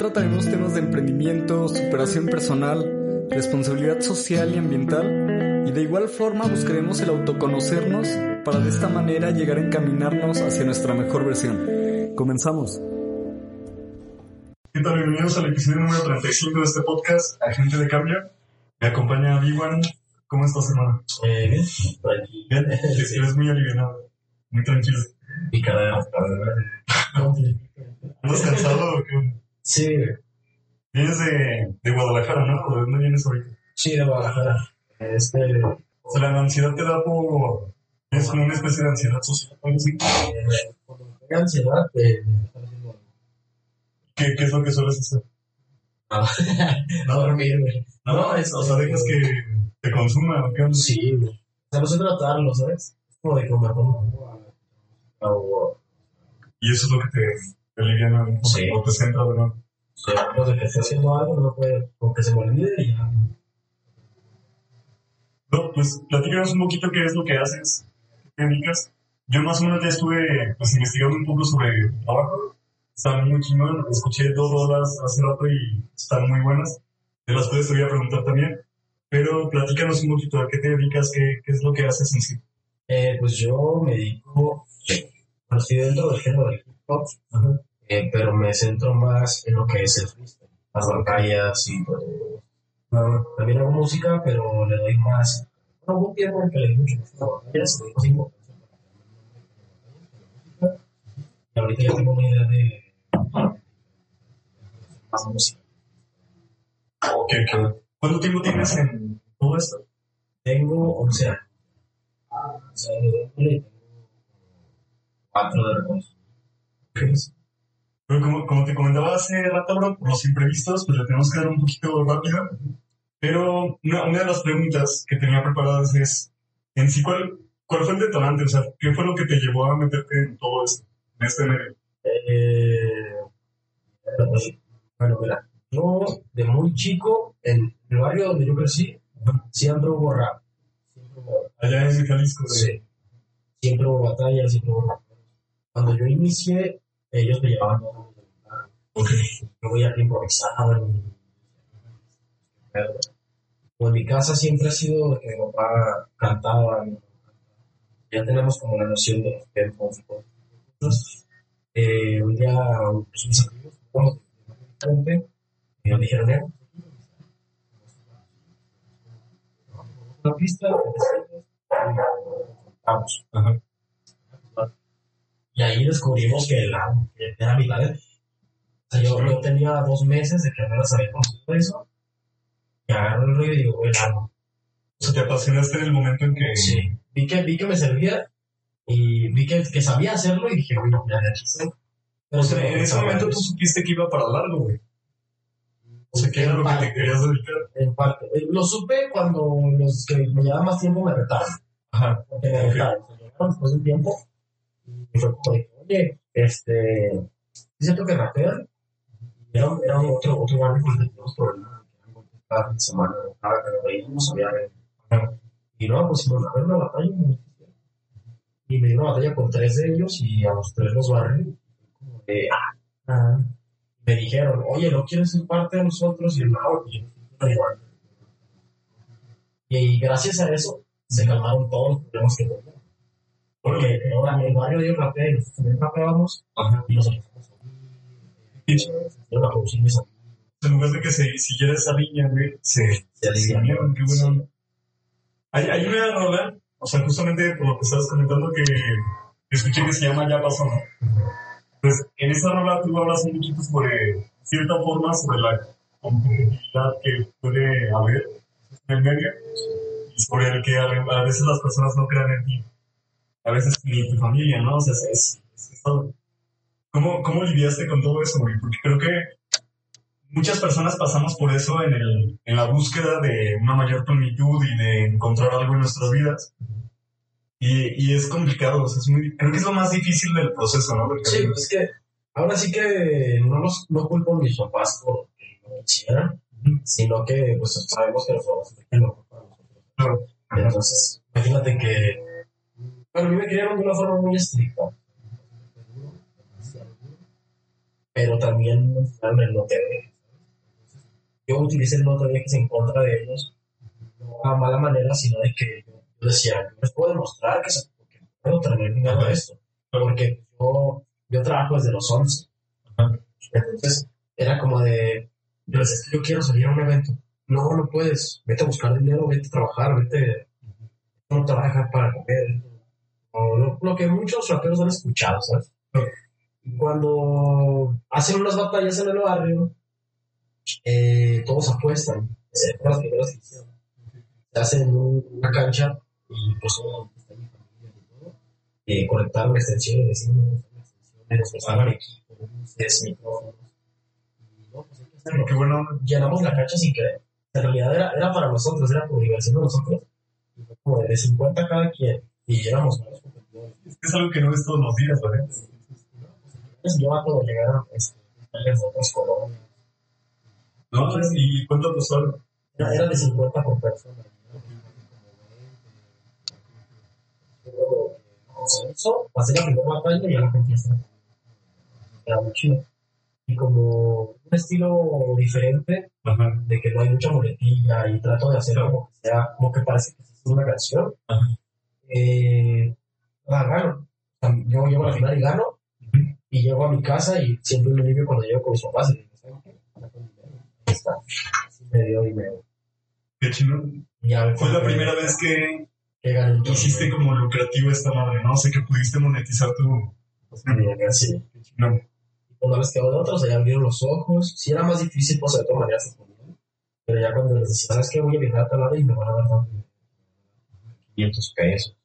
Trataremos temas de emprendimiento, superación personal, responsabilidad social y ambiental y de igual forma buscaremos el autoconocernos para de esta manera llegar a encaminarnos hacia nuestra mejor versión. Comenzamos. ¿Qué tal? Bienvenidos al episodio número 35 de este podcast, Agente de Cambio. Me acompaña Viwan. ¿Cómo estás, hermano? Eh, bien, por aquí. Bien. Sí, Eres muy aliviado, muy tranquilo. Y cada ¿Andas cansado o qué? Sí, Vienes de, de Guadalajara, ¿no? ¿O ¿De dónde vienes ahorita? sí, de Guadalajara. Este, O sea, la ansiedad te da por... Es como una especie de ansiedad social. algo así. eh, ansiedad, eh, está haciendo ¿Qué, ¿Qué es lo que sueles hacer? nada. no dormir, güey. No, es, O sea, dejas que te consuma, ¿o qué? Sí, güey. O sea, no sé tratarlo, ¿sabes? Es como de pongo a... O, Y eso es lo que te, te alivia, ¿no? O Sí. te centra, ¿verdad? sea, pues de que esté haciendo algo, no puede, como que se me olvide y ya. No, pues platícanos un poquito qué es lo que haces, qué te dedicas. Yo más o menos ya estuve pues, investigando un poco sobre el trabajo. Están muy chingón, escuché dos rolas hace rato y están muy buenas. De las cuales te voy a preguntar también. Pero platícanos un poquito a qué te dedicas, qué, qué es lo que haces en sí. Eh, pues yo me dedico, estoy dentro del género del hip hop, eh, pero me centro más en lo que es el freestyle, las batallas y pues, ah, también hago música, pero le doy más, bueno, hubo un tiempo que le di mucho más a las batallas, le di más y ahorita ya tengo una idea de más música. Ok, ok. ¿Cuánto tiempo tienes en todo esto? Tengo 11 años. O sea, tengo cuatro de reconocimiento. Pero como, como te comentaba hace rato, bro, por los imprevistos, pues le tenemos que dar un poquito rápido. Pero una, una de las preguntas que tenía preparadas es, en sí, ¿cuál, ¿cuál fue el detonante? O sea, ¿qué fue lo que te llevó a meterte en todo esto, en este medio? Eh, bueno, mira, yo de muy chico, en el barrio donde yo crecí, siempre hubo rap. Siempre hubo, Allá en Jalisco. sí, siempre hubo batallas, siempre hubo rap. Cuando yo inicié, ellos me llevaban a Ok. yo veía que improvisaban. y- O en mi casa siempre ha sido que mi papá cantaba. Ya tenemos como la noción de cosas. Entonces, eh, un día pues, mis amigos, me dijeron, eh, una pista, vamos. Ajá. Y ahí descubrimos que la, que era mi talento. O sea, yo, yo tenía dos meses de que apenas había conocido eso. Y agarro el rollo y digo, güey, hago. O sea, te apasionaste en el momento en que... Sí. Vi que, vi que me servía y vi que, que sabía hacerlo y dije, güey, ya, ya estoy. Pero O sea, en ese momento tú supiste que iba para largo, güey. O sea, ¿qué era lo que te querías dedicar? En parte. Eh, Lo supe cuando los que me llevaban más tiempo me retaron. Ajá. Porque me retaron. Se llegaron después de un tiempo. Y fue como oye, este. Es cierto que rapean. Y Era, era otro, otro barrio con que teníamos problemas. Cada fin de semana, cada que nos veíamos, había. Y no, pues iban a ver una batalla. Y me dio una batalla con tres de ellos y a los tres los barrí. Como de, ah, ah. Me dijeron, oye, ¿no quieres ser parte de nosotros? Y pues yo no igual. Y gracias a eso se calmaron todos los problemas que tenía. Porque ahora el barrio de ellos rapean y nosotros también rapeábamos Ajá. y nos empezamos a unir, a producir mis amigos. en lugar de que se siguiera esa línea, güey, se, Se alivian. aliviaron, qué bueno. Hay, hay una rola, o sea, justamente por lo que estabas comentando, que escuché que se llama Ya pasó, ¿no? Pues en esa rola tú hablas un poquito sobre cierta forma, sobre la competitividad que puede haber en el medio y sobre el que a veces las personas no crean en ti. A veces ni tu familia, ¿no? O sea, es, es- es todo. ¿Cómo, ¿Cómo lidiaste con todo eso, güey? Porque creo que muchas personas pasamos por eso en, el, en la búsqueda de una mayor plenitud y de encontrar algo en nuestras vidas. Y, y es complicado, o sea, es muy, creo que es lo más difícil del proceso, ¿no? Porque- Sí, pues es que ahora sí que no los no culpo a mis papás por que no quisieran, sino que pues sabemos que los papás. Claro. Entonces, imagínate que bueno, a mí me criaron de una forma muy estricta. Pero también el no te dejes. Yo utilicé el no te dejes en contra de ellos, no a mala manera, sino de que yo, decía, yo les puedo demostrar que, se, que puedo tener dinero de esto. Porque yo, yo trabajo desde los 11. Entonces, era como de, yo decía, yo quiero salir a un evento. No, no puedes. Vete a buscar dinero, vete a trabajar, vete. No dejar para comer. Lo, lo que muchos raperos han escuchado, ¿sabes? Cuando hacen unas batallas en el barrio, eh, todos apuestan. Fueron las primeras que hicieron. Se hacen un- una cancha y pues todo está mi familia y todo. Eh, conectaron extensiones, vecinos, extensiones, prestaron equipo, luces, micrófonos. Y no, pues hay que hacerlo Qué bueno, llenamos la cancha sin querer. En realidad era, era para nosotros, era por diversión de nosotros. Y fue como de 50 cada quien. Y éramos varios competidores. es que es algo que no ves todos los días, ¿verdad? Entonces yo a cuando llegaron este, de otros colores. ¿No? Y cuánto costó algo. Era, era de 50 por persona. Pero, con eso, pasé la primera batalla y ya la conquista. Era muy chido. Y como un estilo diferente, Ajá. de que no hay mucha muletilla y trato de hacer como que sea, como que parece que es una canción. Ajá. Eh, ah, gano. O sea, Yo llego a la final y gano, y llego a mi casa y siempre me limpio cuando llego con mis papás y digo, ¿saben qué? Está. Así me dio dinero. Qué chido. Fue la primera vez que que gané que hiciste como lucrativo esta madre, ¿no? O sea, que pudiste monetizar tu... Sí. No. Y cuando les quedó de otros, allá abrieron los ojos. Si era más difícil, pues de todas maneras se ponían. Pero ya cuando les decía, ¿sabes qué? Voy a viajar a tal lado y me van a dar tanto. 500 pesos.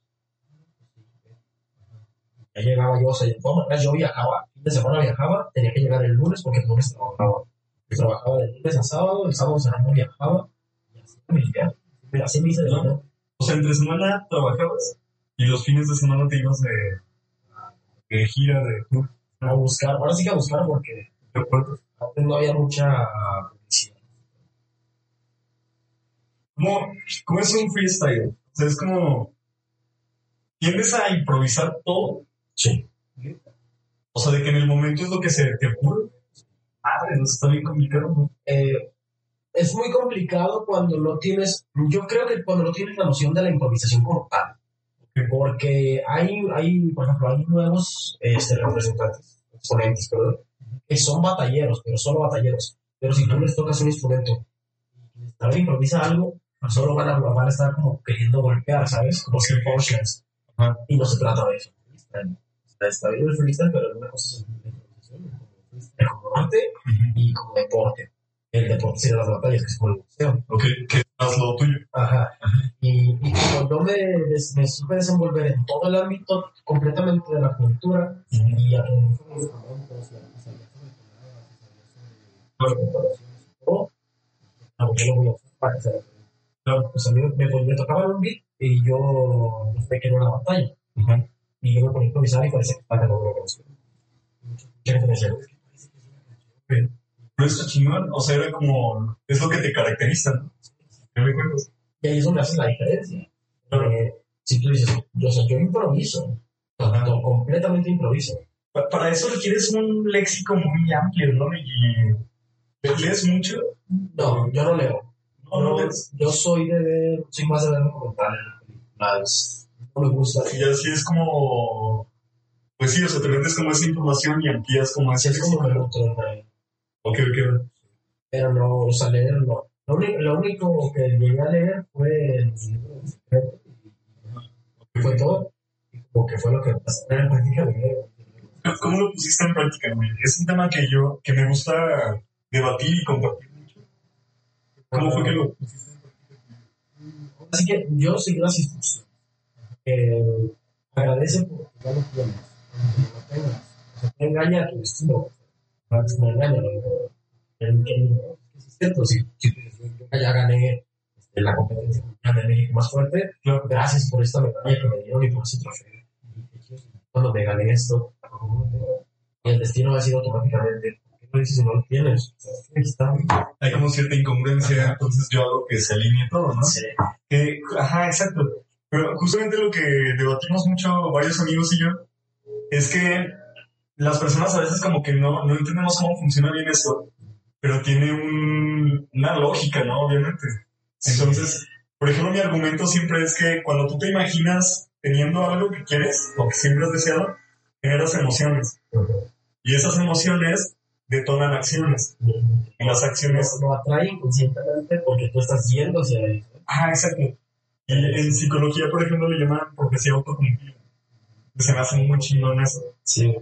Ya llegaba yo, o sea, yo viajaba. Fin de semana viajaba, tenía que llegar el lunes porque el lunes trabajaba. Yo trabajaba de lunes a sábado, el sábado semana viajaba. Y así me viajaba. Pero así me hice de dinero. O sea, entre semana trabajabas y los fines de semana te ibas de, de gira, de tour, A buscar, ahora sí que a buscar porque antes no había mucha publicidad. ¿Cómo, ¿Cómo es un freestyle? O sea, es como... ¿Tiendes a improvisar todo? Sí. O sea, de que en el momento es lo que se te ocurre. Madre, no está bien complicado, ¿no? eh, es muy complicado cuando no tienes, yo creo que cuando no tienes la noción de la improvisación como tal, porque hay, hay por ejemplo, hay nuevos este, representantes, exponentes, perdón, que son batalleros, pero solo batalleros, pero si tú les tocas un instrumento y tal improvisa algo, solo van a, van a estar como queriendo golpear, ¿sabes? Como si. Ajá. Y no se trata de eso. El freestyle, pero una cosa es la improvisación, como arte y como deporte. El deporte sería las batallas, que es como el boxeo. Ok, que es lo tuyo. Ajá. Y, me, me supe desenvolver en todo el ámbito completamente de la cultura y aprendí sobre instrumentos y y sabía sobre tonalidades, y sabía sobre todo, ah, yo lo voy a usar para hacer. Claro. Pues a mí me, me tocaba un beat y yo no sé que era una batalla. Ajá. Y yo ponía a improvisar y parecía que estaba ganando una canción. Y Mucha gente me decía, "Es que parece que es una canción". Pero está chingón. O sea, era como... Es lo que te caracteriza, ¿no? Y ahí es donde haces la diferencia. Claro. Eh, si tú dices, yo, sea, yo improviso, Ajá. to- completamente improviso. Pa- Para eso requieres un léxico muy amplio, ¿no? Y... ¿Lees mucho? No, yo no leo. No, no Yo, lees. yo soy de ver, soy más de ver documentales, películas. No me gusta. Y así es como... Pues sí, o sea, te vendes como esa información y amplías como ese Así es como léxico. nutro, güey. Ok, ok. pero no, o sea, leer no. Lo único, lo único que llegué a leer fue el libro secreto, fue todo, y como que fue lo que pasó en práctica de ¿Cómo lo pusiste en práctica, güey? Es un tema que yo, que me gusta debatir y compartir mucho. ¿Cómo fue que lo pusiste en práctica? Así que yo seguí las instrucciones. Eh, agradece porque ya lo tienes. aunque no tengas. O sea, te engaña a tu destino. Me engaña. El que es cierto, si, yo ya gané este, la competencia mundial de México más fuerte, gracias por esta medalla que me dieron y por ese trofeo. Cuando me gané esto, y el destino va a ser automáticamente. ¿Por qué lo dices si no lo tienes? Está. Hay como cierta incongruencia, entonces yo hago que se alinee todo, ¿no? Sí. Que, ajá, exacto. Pero justamente lo que debatimos mucho varios amigos y yo es que las personas a veces como que no, no entendemos cómo funciona bien esto, pero tiene un, una lógica, ¿no? Obviamente. Entonces, por ejemplo, mi argumento siempre es que cuando tú te imaginas teniendo algo que quieres o que siempre has deseado, generas emociones. Y esas emociones detonan acciones. Y las acciones... Lo atrae inconscientemente porque tú estás yendo hacia él. Ah, exacto. Y en psicología, por ejemplo, le llaman profecía autocumplida. Se me hace muy chingón eso. Sí.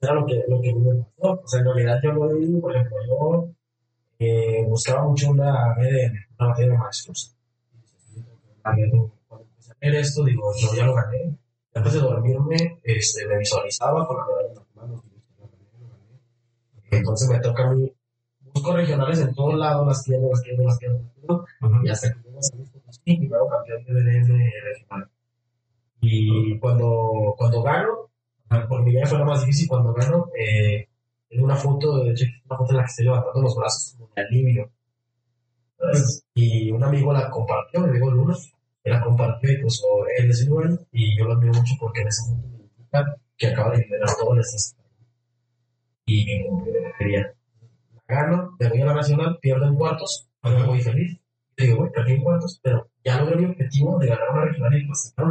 Era lo que, lo que me pasó. O sea, en realidad yo lo vi, por ejemplo, yo eh, buscaba mucho una BDM, una materia de maestros. Cuando empecé a ver esto, digo, yo ya lo gané. Antes de dormirme, este, me visualizaba con la medalla en las manos. Entonces me toca a mí. Busco regionales en todos lados, las quiero, las quiero, las quiero, las quiero. Y hasta que llego a Y campeón de regional. Y cuando, cuando gano, por mi vida fue lo más difícil cuando gano, eh, en una foto, una foto en la que estoy levantando los brazos como de alivio. Y un amigo la compartió, mi amigo Luna, él la compartió y puso él de Silver, y yo lo admiro mucho porque en esa foto me indica que acaba de liberar todo el estrés. Y quería. La gano, me voy a la nacional, pierdo en cuartos, pero muy feliz. Digo, perdí en cuartos, pero ya logré mi objetivo de ganar una regional y clasificar.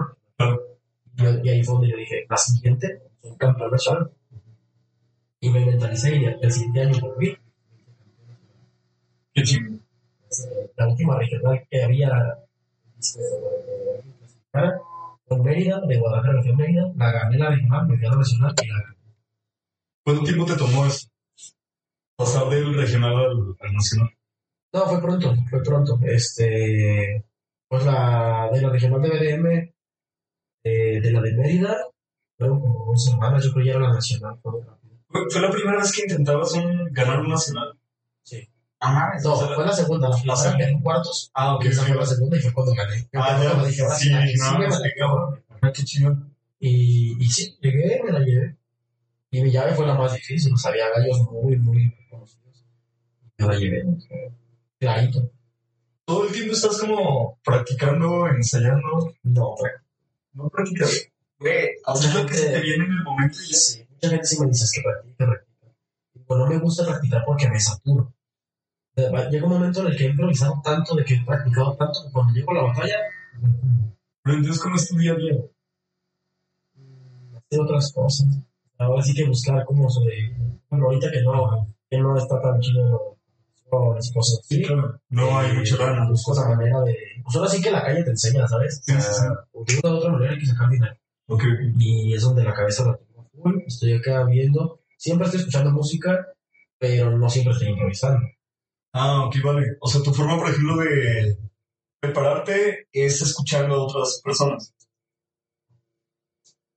Y, y ahí fue donde yo dije, la siguiente, soy campeón nacional. Y me mentalicé y el siguiente año volví. Qué La última regional que había fue en Mérida, de Guadalajara fui Mérida, la gané la regional, me fui a la nacional y la gané. ¿Cuánto tiempo te tomó eso? Pasar del regional al, al nacional. No, fue pronto, fue pronto. Este, pues la de la regional de BDM, eh, de la de Mérida, fueron como dos semanas, yo creo que ya era la nacional. fue muy rápido. ¿Fue, fue la primera vez que intentabas un, ganar un nacional? Sí. Ah, No, fue la segunda, la quedé en cuartos, Ah, ok. esa fue la segunda y fue cuando gané. Ah, Yo dije, Sí, sí, no, qué cabrón. Ah, qué. Y, y sí, llegué, me la llevé. Y mi llave fue la más difícil, o sea, había gallos muy, muy conocidos. Me la llevé. Clarito. Todo el tiempo estás como practicando, ensayando. No, No practicas. Güey, haces lo que se te viene en el momento y sí. Mucha gente sí me dice que practica, practica. Pues no me gusta practicar porque me saturo. Llega un momento en el que he improvisado tanto, de que he practicado tanto, que cuando llego a la batalla, Pero entonces, ¿cómo es tu día a día? hacer otras cosas. Ahora sí que buscar cómo sobrevivir. Bueno, ahorita que no, que no está tan chido las cosas así. claro. No hay mucha lana. Busco esa manera de. Pues ahora sí que la calle te enseña, ¿sabes? Sí, sí, sí. O de una u otra manera hay que sacar dinero. Ok. Y es donde la cabeza la tengo full. Estoy acá viendo. Siempre estoy escuchando música, pero no siempre estoy improvisando. Ah, ok, vale. O sea, tu forma, por ejemplo, de prepararte es escuchando a otras personas.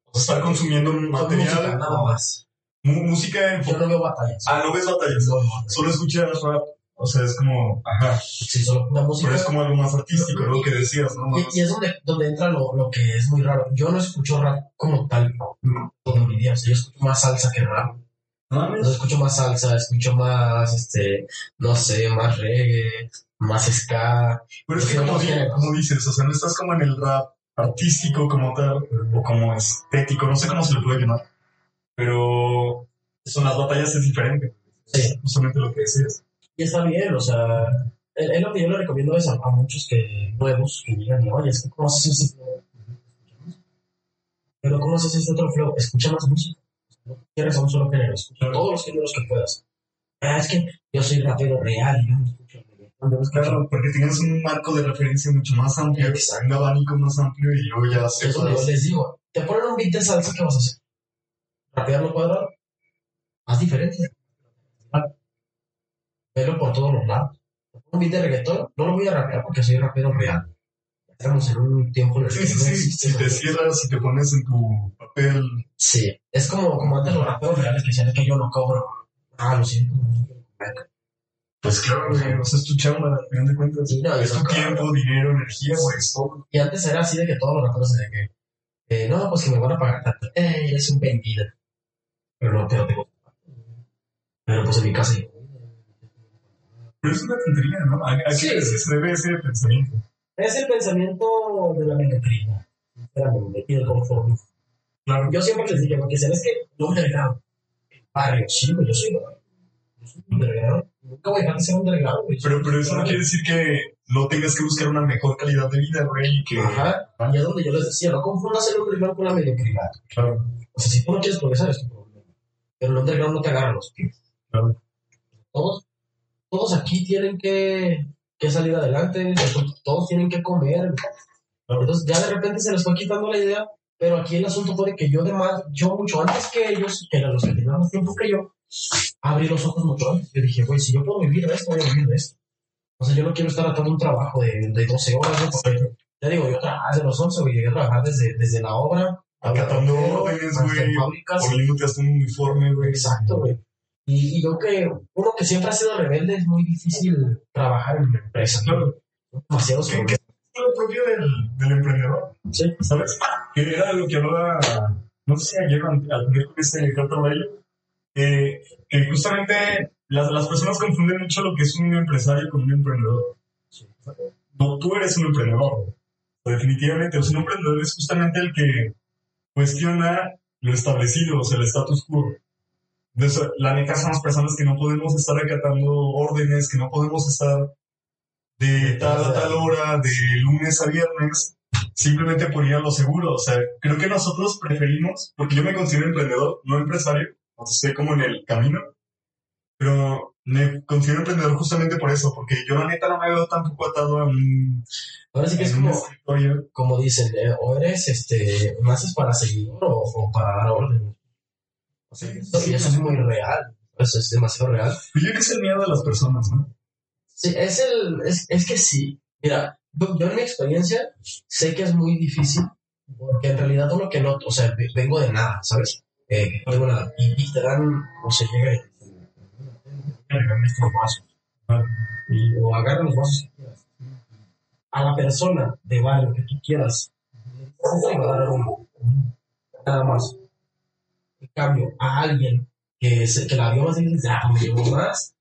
O sea, estar consumiendo Son música, material, nada más. música en Yo no veo batallas. Ah, no ves batallas. No, no. Solo escuchas rap. O sea, es como, ajá. Sí, solo una música. Pero es como algo más artístico, lo que decías, ¿no? Y, y es donde, donde entra lo, lo que es muy raro. Yo no escucho rap como tal todo mi día. O sea, yo escucho más salsa que rap. Ah, O sea, escucho más salsa, escucho más, este, no sé, más reggae, más ska. Pero es que como, otros di- géneros. como dices, o sea, no estás como en el rap artístico como tal, o como estético, no sé cómo se le puede llamar. Pero son las batallas es diferente. Sí. Justamente lo que decías. Y está bien, o sea, es, lo que yo le recomiendo es a, a muchos que nuevos que llegan y, oye, es que ¿cómo haces ese flow? Pero ¿cómo haces este otro flow? Escucha más música. No quieres a un solo género, escucha todos los géneros que puedas. Ah, es que yo soy rapero real, yo no escucho Claro, porque tienes un marco de referencia mucho más amplio, Exacto. un abanico más amplio y luego ya Es lo que yo les digo. Te ponen un beat de salsa, ¿qué vas a hacer? ¿Rapearlo cuadrado? Haz diferencia. Velo por todos los lados. Un beat de reggaetón, no lo voy a rapear porque soy rapero real. Estamos en un tiempo en el que sí, no sí. Si te cierras, si te pones en tu papel. Sí, es como, como antes los raperos reales que decían "Es que yo no cobro. Ah, lo siento. no quiero comer". Pues claro, güey, o sea, es tu chamba, al final de cuentas. Sí, no, es tu no tiempo, dinero, energía, güey, es todo. Y antes era así de que todos los raperos de que, eh, no, pues que me van a pagar tanto. Eh, eres un vendido. Pero no, pero tengo. Pero pues en mi casa. Pero es una tontería, ¿no? ¿A, a qué Sí. se debe ese pensamiento? Es el pensamiento de la mediocridad. Y del confort. Claro. Yo siempre les dije, porque sabes que yo un delegado. Barrio, sí, yo soy. Yo soy un delegado. Nunca voy a dejar de ser un delegado. Pero, pero eso no quiere decir que no tengas que buscar una mejor calidad de vida, güey, que... Ajá. Y es donde yo les decía, no confundas el underground con la mediocridad. Claro, O sea, si tú no quieres progresar, es tu problema. Pero el underground no te agarra los pies. claro. Todos, todos aquí tienen que, que salir adelante, todos tienen que comer. Entonces ya de repente se les fue quitando la idea, pero aquí el asunto fue de que yo, además, yo mucho antes que ellos, que eran los que tenían más tiempo que yo, abrí los ojos mucho antes. Yo dije, güey, si yo puedo vivir de esto, voy a vivir de esto. O sea, yo no quiero estar atando un trabajo de, de 12 horas, ¿no? porque ya digo, yo trabajaba desde los 11, güey, llegué a trabajar desde, desde la obra, Acatando órdenes, güey, poniéndote hasta un uniforme, güey. Exacto, güey. Y, y yo que uno que siempre ha sido rebelde es muy difícil trabajar en una empresa. Claro. Demasiados ¿Qué, qué problemas. es lo propio del, del emprendedor? Sí. ¿Sabes? Que era lo que hablaba, no sé si ayer o ante- ayer con ese Carter Bailey, que, que justamente las, las personas confunden mucho lo que es un empresario con un emprendedor. No, tú eres un emprendedor. Definitivamente, o sea, un emprendedor es justamente el que cuestiona lo establecido, o sea, el status quo. La neta somos personas que no podemos estar acatando órdenes, que no podemos estar de tal a tal hora, de lunes a viernes, simplemente por ir a lo seguro. O sea, creo que nosotros preferimos, porque yo me considero emprendedor, no empresario, o sea, estoy como en el camino, pero me considero emprendedor justamente por eso, porque yo la neta no me veo tampoco atado a un, Ahora sí que es como, dicen, eh, o eres, este, naces para seguidor o, o para dar orden. O sea, eso, y eso es muy real. Eso es demasiado real. Pero yo creo que es el miedo de las personas, ¿no? Sí, es el, es, es que sí. Mira, yo, yo en mi experiencia sé que es muy difícil, porque en realidad uno que no, o sea, ve- vengo de nada, ¿sabes? Eh, tengo nada. Y, y te dan, o se llega y te dicen, "Agárrame estos vasos". Y- o agarra los vasos. A la persona de barrio que tú quieras. Nada más. Cambio, a alguien que, se, que la vio más difícil, ah, me llevo más,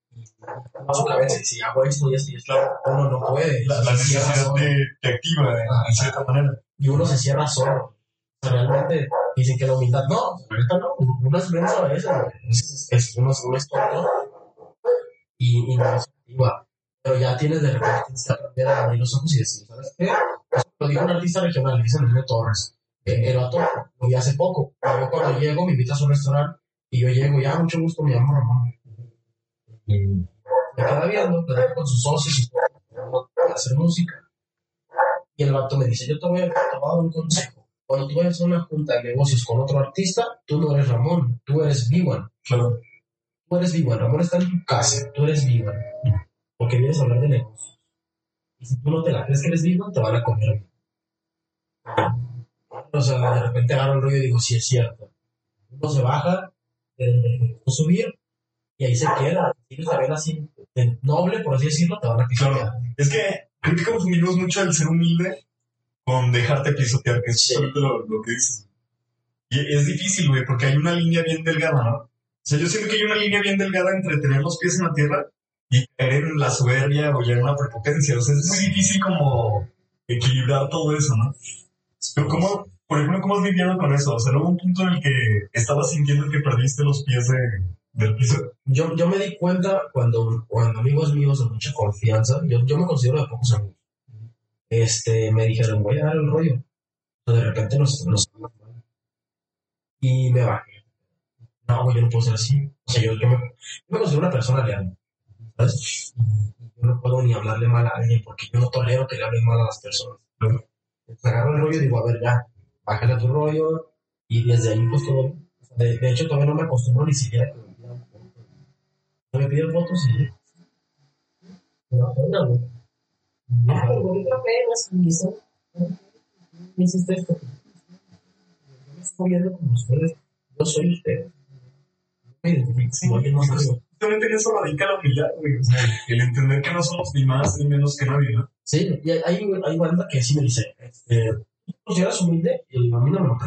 a su cabeza y dice, hago esto y esto y esto, uno no puede. La, la necesidad te, te activa de, en cierta manera. Y uno se cierra solo. Realmente dicen que la humildad, no, la no, uno es menos a veces, es, es, uno, uno es tonto y, y no es activa. Pero ya tienes de repente que aprender a abrir los ojos y decir, ¿sabes qué? Eso Lo dijo un artista regional, dicen Enrique Torres. Eh, El vato lo hace poco. Yo cuando llego me invita a su restaurante y yo llego, ya, mucho gusto, me llamo Ramón. Y me viendo, platico con sus socios y todo, para hacer música. Y el vato me dice, yo te voy, a, te un consejo. Cuando tú vayas a una junta de negocios con otro artista, tú no eres Ramón, tú eres Vivan. Tú eres Vivan, Ramón está en tu casa, tú eres Vivan. Porque vienes a hablar de negocios. Y si tú no te la crees que eres Vivan, te van a comer. O sea, de repente agarro el rollo y digo, sí es cierto. Uno se baja, eh, subir, y ahí se queda. Ellos la ven así, de noble, por así decirlo, te van a pisotear. Claro. Es que creo que confundimos mucho el ser humilde con dejarte pisotear, que es Sí. justamente lo, lo que dices. Y es difícil, güey, porque hay una línea bien delgada, ¿no? O sea, yo siento que hay una línea bien delgada entre tener los pies en la tierra y caer en la soberbia o ya en una prepotencia. O sea, es muy difícil como equilibrar todo eso, ¿no? Pero ¿cómo, por ejemplo, cómo has lidiado con eso? O sea, ¿no hubo un punto en el que estabas sintiendo que perdiste los pies de- del piso? Yo, yo me di cuenta cuando, cuando amigos míos de mucha confianza, yo, yo me considero de pocos amigos, este, me dijeron, voy a dar el rollo. O de repente nos, nos y me bajé. no, yo no puedo ser así. O sea, yo, yo, me, yo me considero una persona leal, ¿sabes? Yo no puedo ni hablarle mal a alguien porque yo no tolero que le hablen mal a las personas. Entonces agarro el rollo y digo, a ver, ya, bájale a tu rollo y desde ahí pues todo. De, de hecho, todavía no me acostumbro ni siquiera a que me pidan fotos. No me piden fotos y. Me da pena, güey. Ah, pero bonita pena, hizo. Me hiciste esto. Yo me estoy viendo como ustedes. Yo soy usted. No. Justamente en eso radica la humildad, güey. O sea, el entender que no somos ni más ni menos que nadie, ¿no? Sí, y hay, hay, hay banda que sí me dice, este, ¿tú consideras humilde? Y a mí no a hablar.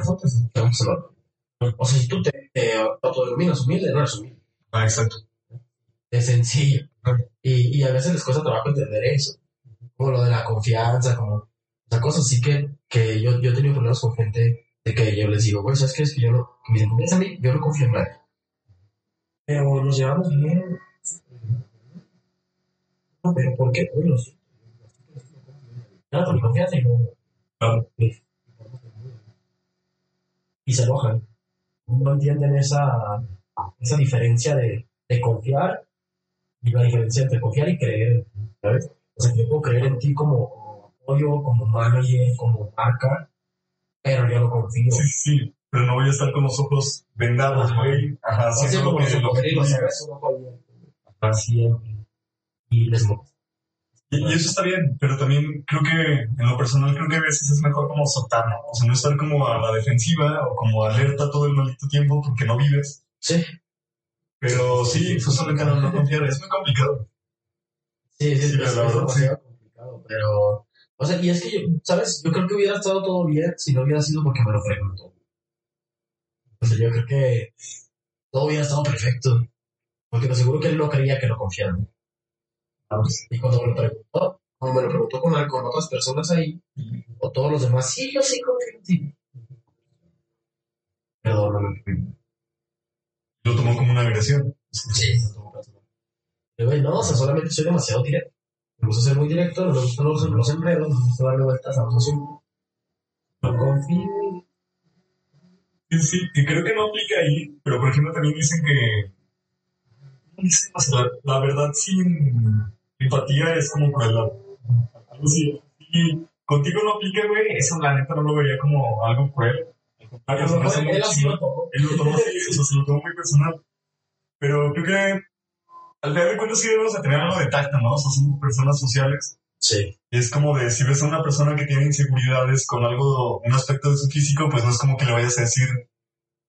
O sea, si tú te, te autodenominas humilde, no eres humilde. Ah, exacto. Es sencillo. Y, y a veces les cuesta trabajo entender eso. Como lo de la confianza, como o sea, cosas así que, que yo, yo he tenido problemas con gente de que yo les digo, güey, ¿sabes qué? Es que yo no, que me dicen, "Confías en mí, yo no confío en nadie. Pero nos llevamos bien. No, pero ¿por qué? Bueno, sí. Nada, por mi confianza y no. Y se enojan. No entienden esa, esa diferencia de, de confiar y la diferencia entre confiar y creer, ¿sabes? O sea, yo puedo creer en ti como, apoyo, como manager, como marca, pero yo no confío. Sí, sí. Pero no voy a estar con los ojos vendados, güey. Ajá, como los Siempre. Y les molesta. Y, y eso está bien, pero también creo que, en lo personal, creo que a veces es mejor como soltarlo. O sea, no estar como a la defensiva o como alerta todo el maldito tiempo porque no vives. Sí, Pero sí, justamente no, no confiar es muy complicado. sí, sí, Sí, es, la es verdad, demasiado complicado, pero... O sea, y es que yo, ¿sabes? Yo creo que hubiera estado todo bien si no hubiera sido porque me lo preguntó. O sea, yo creo que todo hubiera estado perfecto. Porque te aseguro que él no creía que lo confiara. Y cuando me lo preguntó, cuando me lo preguntó con, con otras personas ahí, o todos los demás, sí, yo sí confío en ti. Perdóname. Lo tomó como una agresión. Sí. Pero, güey, no, o sea, solamente soy demasiado directo. Me gusta ser muy directo, no me gustan los, los enredos, me gusta darle vueltas a los. No confío. Sí, sí, que creo que no aplica ahí, pero por ejemplo también dicen que o sea, la, verdad sin empatía es como crueldad. Así. Y contigo no aplica, güey, eso la neta no lo vería como algo cruel. Al contrario, se me hace muy Él lo tomó. Él lo tomó así, o sea, se lo tomó muy personal. Pero creo que al final de cuentas sí debemos de tener algo de tacto, ¿no? O sea, somos personas sociales. Sí. Es como de, si ves a una persona que tiene inseguridades con algo, un aspecto de su físico, pues no es como que le vayas a decir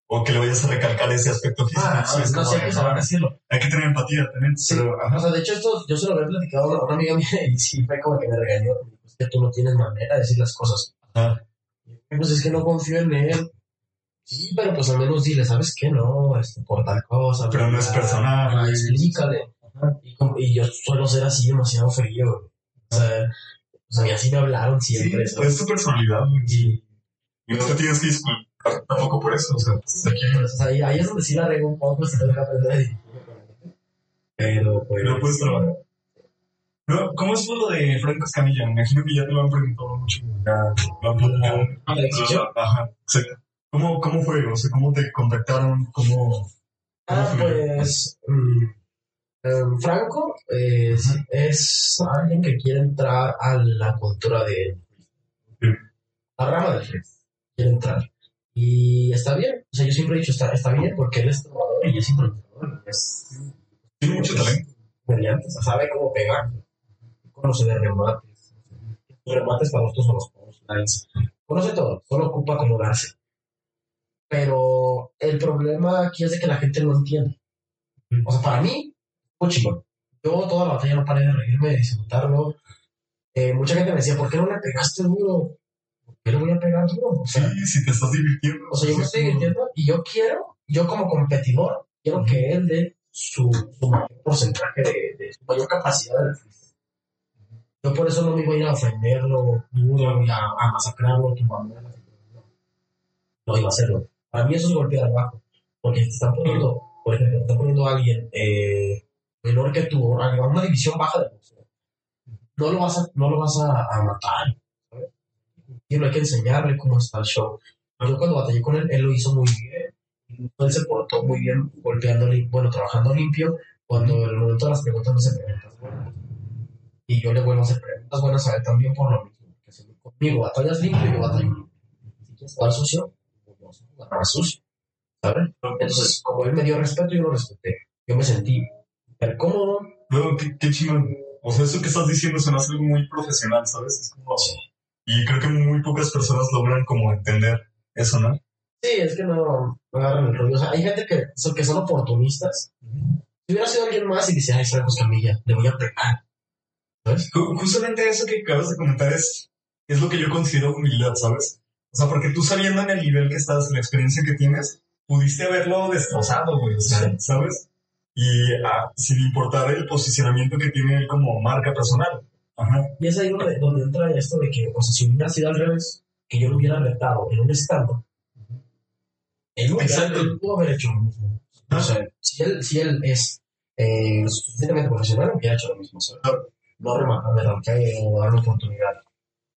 o que le vayas a recalcar ese aspecto físico. Ah, Sí, es no sé de, qué no, sabrán decirlo. hay que tener empatía también. Sí. Pero. O sea, de hecho, esto yo se lo había platicado a una, amiga mía y sí fue como que me regañó. dijo, Es que tú no tienes manera de decir las cosas. Ajá. Pues es que no confío en él. Sí, pero pues al menos dile, ¿sabes qué? No, este, por tal cosa. Pero no es personal. Explícale. Y, como- y yo suelo ser así demasiado frío. O sea, o sea, y así me hablaron Sí, siempre. pues es tu personalidad. Y, Y no te tienes que disculpar tampoco por eso. O sea, pues aquí pues, ahí, ahí es donde sí la rego un poco, si tengo que aprender a dirigirme con la gente. Pero, pues. No puedes trabajar. Pero, ¿Cómo es lo de Franco Escamilla? Me imagino que ya te lo han preguntado mucho. Ya lo han. ¿La decisión? Ajá, exacto. ¿Cómo, ¿Cómo fue? O sea, ¿cómo te contactaron? ¿Cómo...? Ah, ¿Cómo fue? pues. mm, em, Franco es, es alguien que quiere entrar a la cultura de. Sí. La rama del free. Quiere entrar. Y está bien. O sea, yo siempre he dicho, está, está bien porque él es trovador y es improvisador. Es Tiene mucho talento. brillante. O sea, sabe cómo pegar. Conoce de remates. Los remates para nosotros son los punchlines. Conoce todo. Solo ocupa acomodarse. Pero el problema aquí es de que la gente no entiende. O sea, para mí, fue chingón. Yo toda la batalla no paré de reírme, de disfrutarlo. Eh, mucha gente me decía, ¿por qué no le pegaste duro? ¿Por qué le voy a pegar duro? O sea, Sí, si te estás divirtiendo. o sea, yo me estoy divirtiendo y yo quiero, yo como competidor, quiero que él dé su, su mayor porcentaje de, de su mayor capacidad de freestyle. Yo por eso no me iba a ir a ofenderlo duro y a, a masacrarlo, tumbarlo. No. no iba a hacerlo. Para mí eso es golpear abajo. Porque te están poniendo, por ejemplo, te están poniendo a alguien eh, menor que tú, a una división baja de boxeo. No lo vas a, no lo vas a, a matar. No hay que enseñarle cómo está el show. Yo cuando batallé con él, él lo hizo muy bien. Él se portó muy bien golpeando, bueno, trabajando limpio, cuando en el momento de las preguntas no se preguntas buenas. Y yo le vuelvo a hacer preguntas buenas a él también por lo mismo. Que si conmigo batallas limpio, yo batallo limpio. Si quieres jugar sucio, pues a jugar sucio. ¿Sabes? Entonces, como él me dio respeto, yo lo respeté. Yo me sentí súper cómodo. Luego, qué, qué chingón. O sea, eso que estás diciendo se algo muy profesional, ¿sabes? Es como... Y creo que muy pocas personas logran como entender eso, ¿no? Sí, es que no, no agarran el rollo. O sea, hay gente que son, que son oportunistas. Si hubiera sido alguien más y dice, ay, sabemos Camilla, le voy a pegar. ¿Sabes? Ju- Justamente eso que acabas de comentar es, es lo que yo considero humildad, ¿sabes? O sea, porque tú sabiendo en el nivel que estás, la experiencia que tienes, pudiste haberlo destrozado, güey, o sea, Sí. ¿sabes? Y ah, sin importar el posicionamiento que tiene él como marca personal. Ajá. Y es ahí donde, donde entra esto de que, o sea, si hubiera sido al revés, que yo lo hubiera retado en un stand él, pudo haber hecho lo mismo. O sea, si él, si él es eh, suficientemente profesional, hubiera hecho lo mismo. ¿sabes? No rematarme ranqueo o darle oportunidad.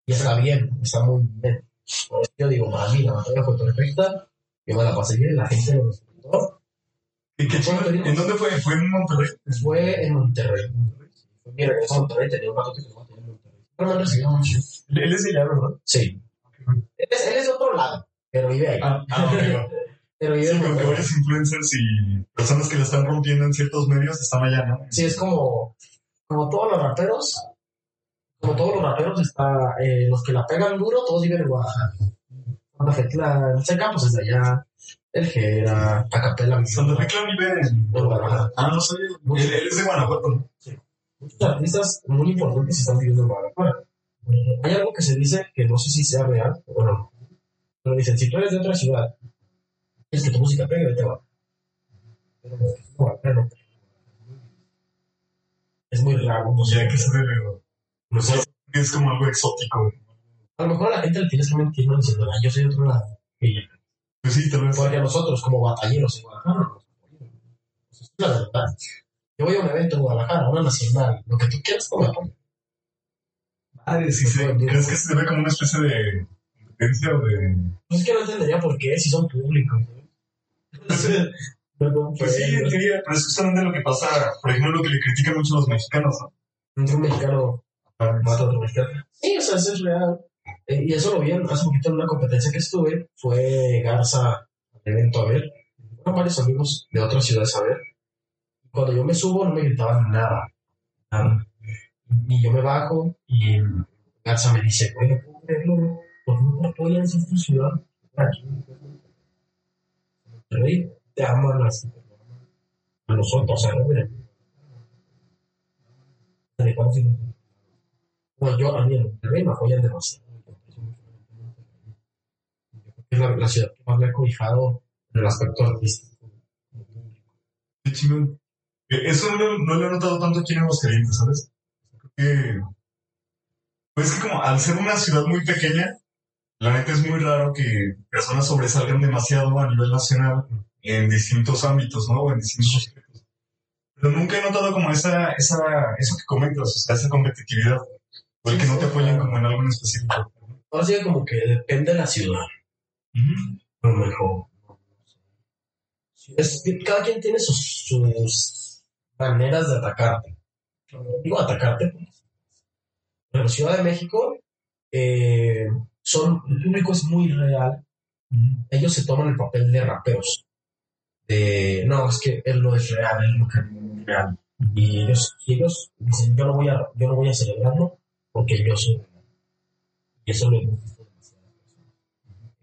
Y está bien, está muy bien. Por eso Yo digo, para mí la batalla fue perfecta, yo me la pasé bien, la gente lo respetó. ¿Y qué? ¿En dónde fue? ¿Fue en Monterrey? Fue en Monterrey. Fue mi regreso a Monterrey, tenía un rato que no tenía en Monterrey. Pero han recibido mucho. Él es de allá, ¿verdad? Sí. Él es, él es de otro lado, pero vive ahí. Ah, ah, ok, pero vive Sí, porque varios influencers y personas que la están rompiendo en ciertos medios están allá, ¿no? Sí, es como, como todos los raperos, como todos los raperos, está, eh, los que la pegan duro, todos viven en Guadalajara. Santa Fe Clan, el Campos es de allá, el Jera, Acapela, Santa Fe Clan vive en... Guadalajara. Ah, no sabía. Él, él es de Guanajuato, ¿no? Muchos artistas muy importantes están viviendo en Guadalajara. Eh, Hay algo que se dice que no sé si sea real, pero bueno, pero dicen, si tú eres de otra ciudad, es que tu música pegue, vete a Guadalajara. Pero no, no. Es muy raro, no Y sé. hay que se debe. No sé, Es como algo exótico. A lo mejor a la gente le tienes que mentir no diciendo, "Ah, yo soy de otro lado. Y. Pues sí, tal vez. Porque a nosotros, como batalleros en Guadalajara, apoyan. Pues es la verdad. Yo voy a un evento en Guadalajara, una nacional, lo que tú quieras, como apoyo. Madre, sí, sí. ¿Crees que se debe como una especie de competencia o de...? Pues es que no entendería por qué, si son públicos. No, no, Pues sí, en teoría, pero es justamente lo que pasa, por ejemplo, lo que le critican mucho a los mexicanos, ¿no? un mexicano mata a otro mexicano. Sí, o sea, eso es real. Eh, y eso lo vi hace poquito en una competencia que estuve. Fue Garza al evento a ver. Fueron varios amigos de otras ciudades a ver. Cuando yo me subo no me gritaban nada. Nada. Y yo me bajo y Garza me dice, oye, puedo creerlo, ¿por qué no te en ciudad? Aquí. Monterrey te aman así. A nosotros, a ver. ¿De? Bueno, yo a mí en Monterrey me apoyan demasiado. Es la, la ciudad que más me ha cobijado en el aspecto artístico. Qué chingón. Eso no, no lo he notado tanto aquí en Aguascalientes, ¿sabes? Creo que... Pues es que como al ser una ciudad muy pequeña, la neta es muy raro que personas sobresalgan demasiado a nivel nacional en distintos ámbitos, ¿no? O en distintos aspectos. Pero nunca he notado como esa, esa, eso que comentas, o sea, esa competitividad. O el que no te apoyen como en algo en específico. Sí que como que depende de la ciudad. A lo mejor. Es cada quien tiene sus, sus maneras de atacarte. Digo atacarte. pues. En la Ciudad de México, eh, son, el público es muy real. Ellos se toman el papel de raperos. De, no, es que él no es real, él no es real. Y ellos, ellos dicen, yo no voy a, yo no voy a celebrarlo porque yo soy real. Y eso lo hemos visto demasiado.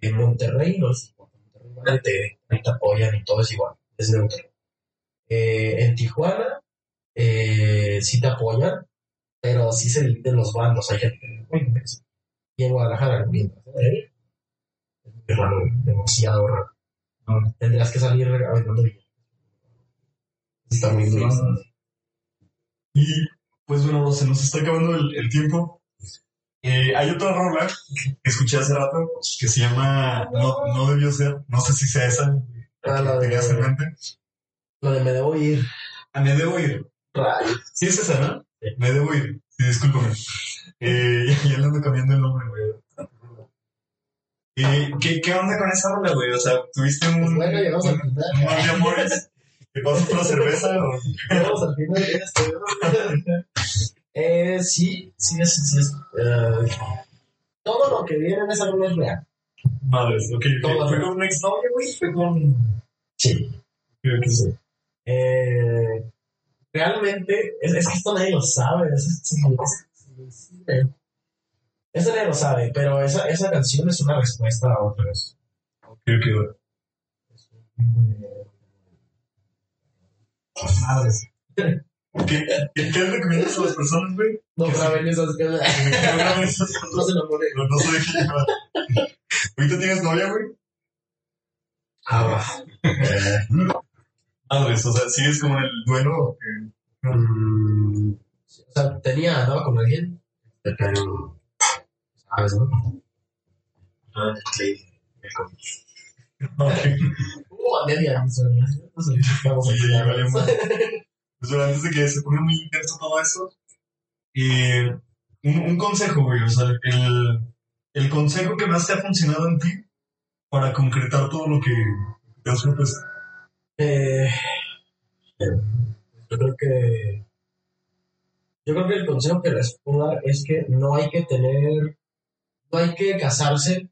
En Monterrey no. En Monterrey te, te apoyan y todo es igual, es neutro. Eh, en Tijuana eh, sí te apoyan, pero sí se dividen los bandos. Hay gente que Y en Guadalajara, mientras ¿eh? es muy raro, demasiado raro. Tendrás que salir aventando billetes. Está muy duro. Y pues bueno, se nos está acabando el, el tiempo. Eh, hay otra rola que escuché hace rato que se llama No, no debió ser. No sé si sea esa Ah, la que tenías en mente. Lo de me debo ir. Ah, me debo ir. Rayos. Sí, es esa, ¿no? Sí. Me debo ir. Sí, discúlpame. Eh, ya le ando cambiando el nombre, güey. ¿Y qué, qué onda con esa rola, güey? O sea, ¿tuviste un, Bueno, llegamos al un, final. un de amores? ¿Te pasas la cerveza? O... Llegamos al final de esto. eh, sí, sí es, sí es. eh, todo lo que viene en esa rola es real. Madres, ok. Todo. ¿Fue con una exnovia, güey? ¿Fue con...? Sí. Creo que sí. Eh, realmente, es, es que esto nadie lo sabe. Es, es- es- es- eso nadie lo sabe, pero esa, esa canción es una respuesta a otras. Creo que... Madres. ¿Qué, qué, ¿Qué recomiendas a las personas, güey? No graben esas Que no graben esas No cosas. se enamoren. No, no soy llevar. ¿Ahorita tienes novia, güey? Ah, va. Eh, Madres, o sea, sigues como en el duelo. que- mm, o sea, tenía, andaba con alguien, pero. ¿Sabes, no? Ah, sí. Ok. Uh, media. no sé, no sé, Vamos Sí. Pues antes de que se ponga muy intenso todo esto, eh, un, un consejo, güey, o sea, el, el consejo que más te ha funcionado en ti para concretar todo lo que te has propuesto. Eh, yo creo que yo creo que el consejo que les puedo dar es que no hay que tener no hay que casarse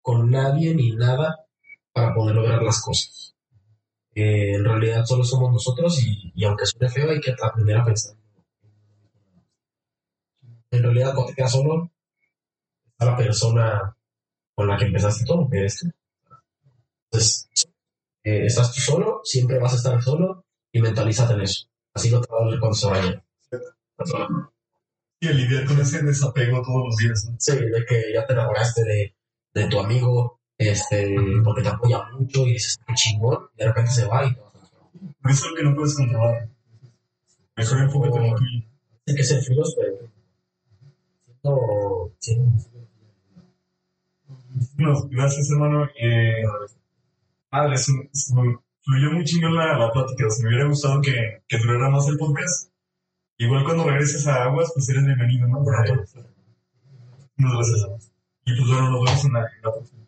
con nadie ni nada para poder lograr las cosas. Eh, en realidad solo somos nosotros y, y aunque suene feo hay que aprender a pensar. En realidad cuando te quedas solo está la persona con la que empezaste todo que eres tú. Entonces eh, estás tú solo, siempre vas a estar solo y mentalízate en eso. Así no te va a doler cuando se vaya. Y el lidiar con ese desapego todos los días, ¿no? Sí, de que ya te enamoraste de, de tu amigo, este, porque te apoya mucho y dices, qué chingón, y de repente se va y te vas a eso es lo que no puedes controlar. Mejor enfócate en lo tuyo. Hay que ser fríos, pero siento, sí, No, gracias, hermano. Eh, madre, un- fluyó muy chingón la, la plática. O sea, me hubiera gustado que, que durara más el podcast. Igual cuando regreses a Aguas, pues eres bienvenido, ¿no? Muchas gracias. Y pues bueno, nos vemos en la, en la próxima.